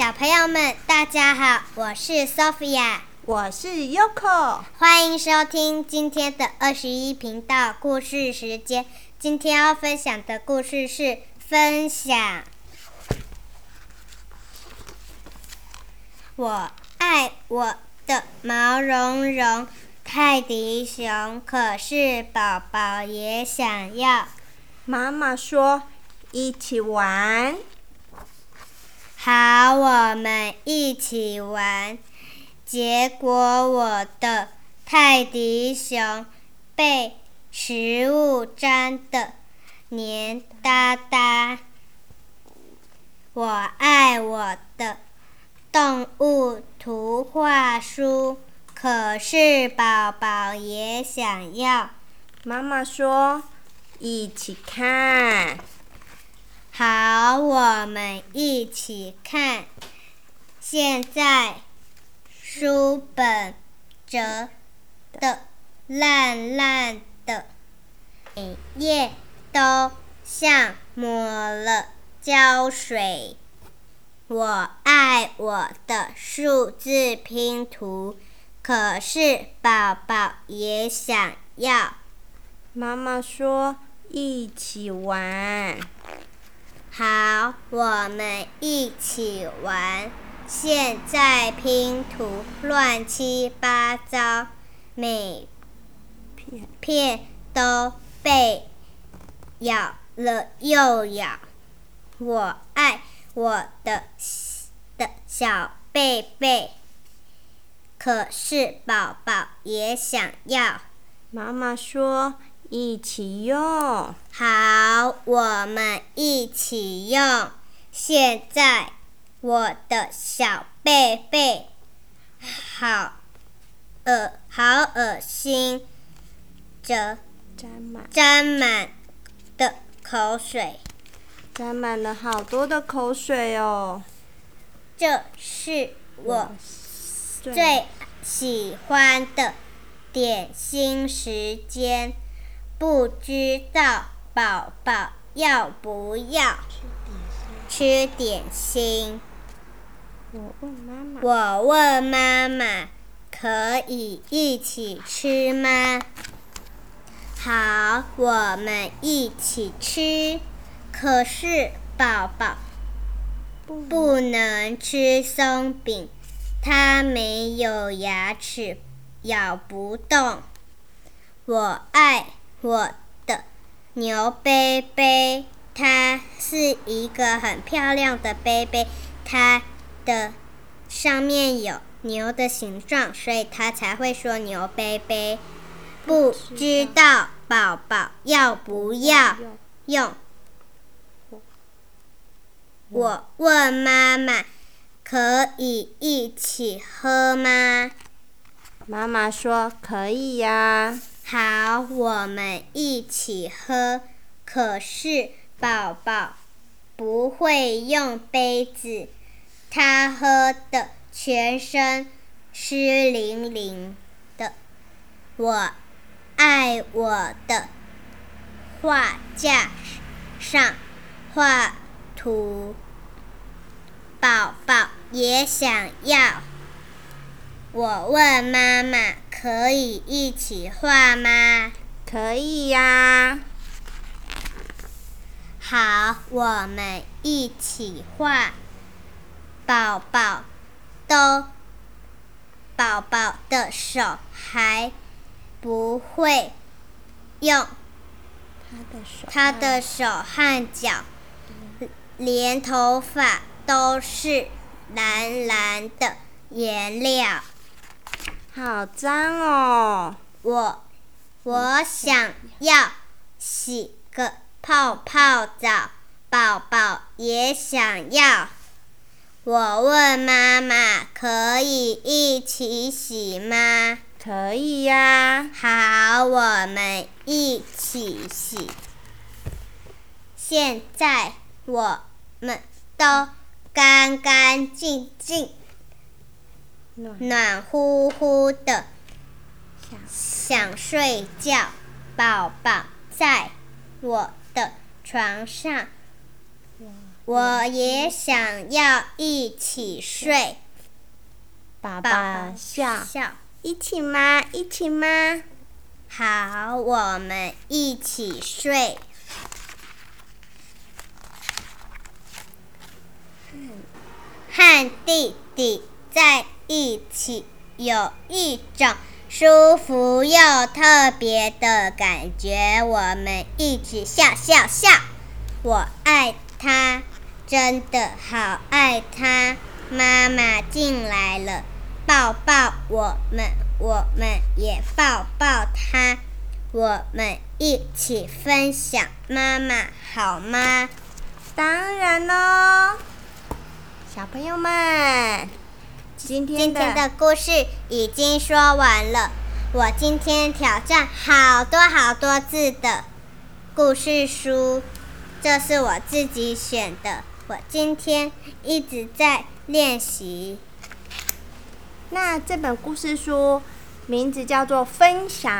小朋友们，大家好，我是 Sophia，我是 Yoko，欢迎收听今天的二十一频道故事时间。今天要分享的故事是分享。我爱我的毛茸茸泰迪熊，可是宝宝也想要。妈妈说一起玩。好，我们一起玩。结果我的泰迪熊被食物粘的黏哒哒。我爱我的动物图画书，可是宝宝也想要。妈妈说一起看。好，我们一起看。现在书本折的烂烂的，每页都像抹了胶水。我爱我的数字拼图，可是宝宝也想要。妈妈说一起玩。好，我们一起玩。现在拼图乱七八糟，每片都被咬了又咬。我爱我的的小贝贝，可是宝宝也想要。妈妈说。一起用，好，我们一起用。现在我的小贝贝，好恶，好恶心，沾满沾满的口水，沾满了好多的口水哦。这是我最喜欢的点心时间。不知道宝宝要不要吃点心？我问妈妈。我问妈妈，可以一起吃吗？好，我们一起吃。可是宝宝不能吃松饼，他没有牙齿，咬不动。我爱。我的牛杯杯，它是一个很漂亮的杯杯，它的上面有牛的形状，所以它才会说牛杯杯。不知道宝宝要不要用？我问妈妈，可以一起喝吗？妈妈说可以呀。好，我们一起喝。可是宝宝不会用杯子，他喝的全身湿淋淋的。我爱我的画架上画图，宝宝也想要。我问妈妈：“可以一起画吗？”“可以呀。”“好，我们一起画。”宝宝都，宝宝的手还不会用，他的手，他的手和脚，连头发都是蓝蓝的颜料。好脏哦！我我想要洗个泡泡澡，宝宝也想要。我问妈妈：“可以一起洗吗？”“可以呀。”“好，我们一起洗。”现在我们都干干净净。暖乎乎的，想睡觉。宝宝在我的床上我也想要一起睡。爸爸笑，笑。一起吗？一起吗？好，我们一起睡。和弟弟在一起，有一种舒服又特别的感觉。我们一起笑笑笑。我爱他，真的好爱他。妈妈进来了，抱抱我们，我们也抱抱他。我们一起分享妈妈好吗？当然喽，小朋友们，今天的故事已经说完了。我今天挑战好多好多字的故事书，这是我自己选的。我今天一直在练习。那这本故事书名字叫做《分享》。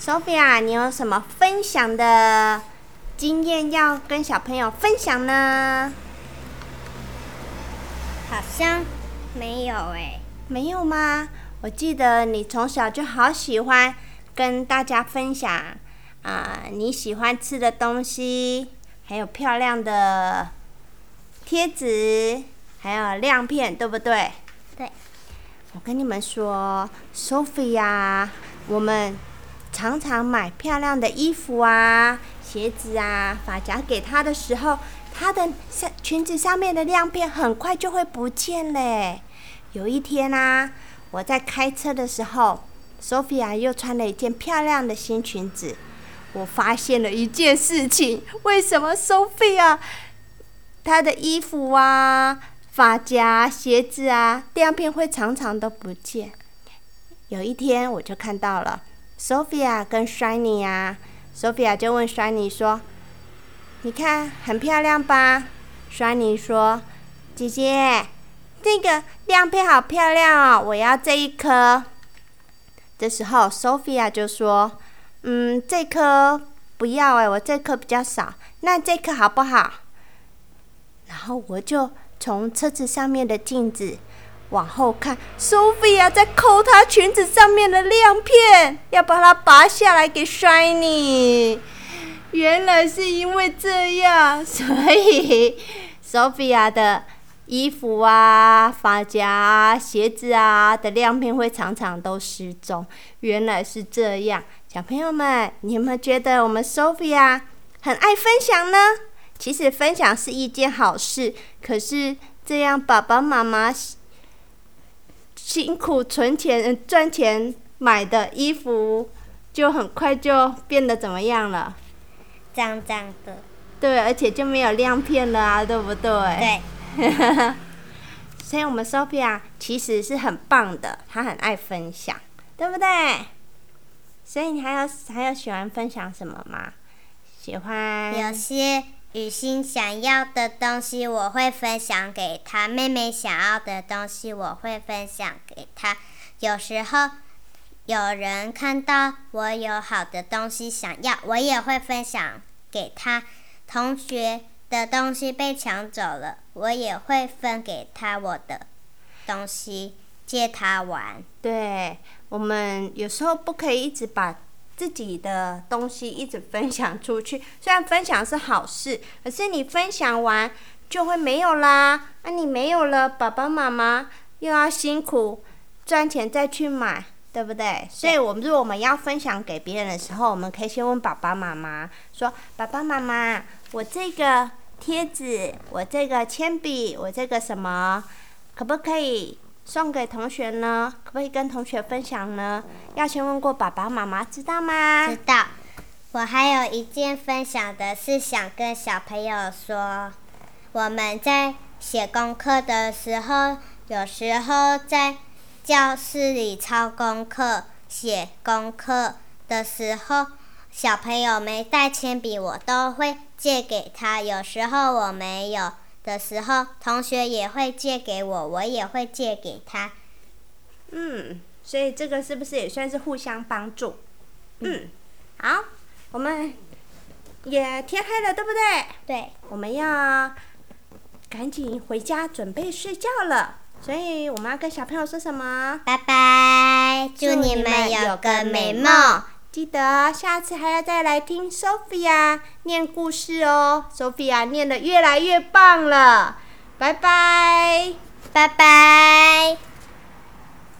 Sophia，你有什么分享的经验要跟小朋友分享呢？好像没有诶，没有吗？我记得你从小就好喜欢跟大家分享啊，你喜欢吃的东西，还有漂亮的贴纸，还有亮片，对不对？对。我跟你们说，Sophia，我们。常常买漂亮的衣服啊、鞋子啊、发夹给她的时候，她的上裙子上面的亮片很快就会不见嘞。有一天啊，我在开车的时候，Sophia 又穿了一件漂亮的新裙子。我发现了一件事情：为什么 Sophia 她的衣服啊、发夹、鞋子啊亮片会常常都不见？有一天我就看到了。Sophia 跟 Shiny 啊，Sophia 就问 Shiny 说：“你看很漂亮吧？”Shiny 说：“姐姐，这个亮片好漂亮哦，我要这一颗。”这时候 Sophia 就说：“嗯，这颗不要哎，我这颗比较少，那这颗好不好？”然后我就从车子上面的镜子。往后看，Sophia 在抠她裙子上面的亮片，要把它拔下来给 Shiny。原来是因为这样，所以 Sophia 的衣服啊、发夹啊、鞋子啊的亮片会常常都失踪。原来是这样，小朋友们，你有没有觉得我们 Sophia 很爱分享呢？其实分享是一件好事，可是这样爸爸妈妈。辛苦存钱赚钱买的衣服，就很快就变得怎么样了？脏脏的。对，而且就没有亮片了啊，对不对？对。所以，我们 Sophia 其实是很棒的，她很爱分享，对不对？所以，你还有还有喜欢分享什么吗？喜欢。有些。雨欣想要的东西，我会分享给她；妹妹想要的东西，我会分享给她。有时候有人看到我有好的东西想要，我也会分享给他。同学的东西被抢走了，我也会分给他我的东西，借他玩。对，我们有时候不可以一直把。自己的东西一直分享出去，虽然分享是好事，可是你分享完就会没有啦。那你没有了，爸爸妈妈又要辛苦赚钱再去买，对不对？所以，我们如果我们要分享给别人的时候，我们可以先问爸爸妈妈，说：“爸爸妈妈，我这个贴纸，我这个铅笔，我这个什么，可不可以？”送给同学呢？可不可以跟同学分享呢？要先问过爸爸妈妈，知道吗？知道。我还有一件分享的是想跟小朋友说，我们在写功课的时候，有时候在教室里抄功课、写功课的时候，小朋友没带铅笔，我都会借给他。有时候我没有。的时候，同学也会借给我，我也会借给他。嗯，所以这个是不是也算是互相帮助？嗯，好，我们也天黑了，对不对？对，我们要赶紧回家准备睡觉了。所以我们要跟小朋友说什么？拜拜，祝你们有个美梦。记得下次还要再来听 Sophia 念故事哦。Sophia 念的越来越棒了，拜拜，拜拜。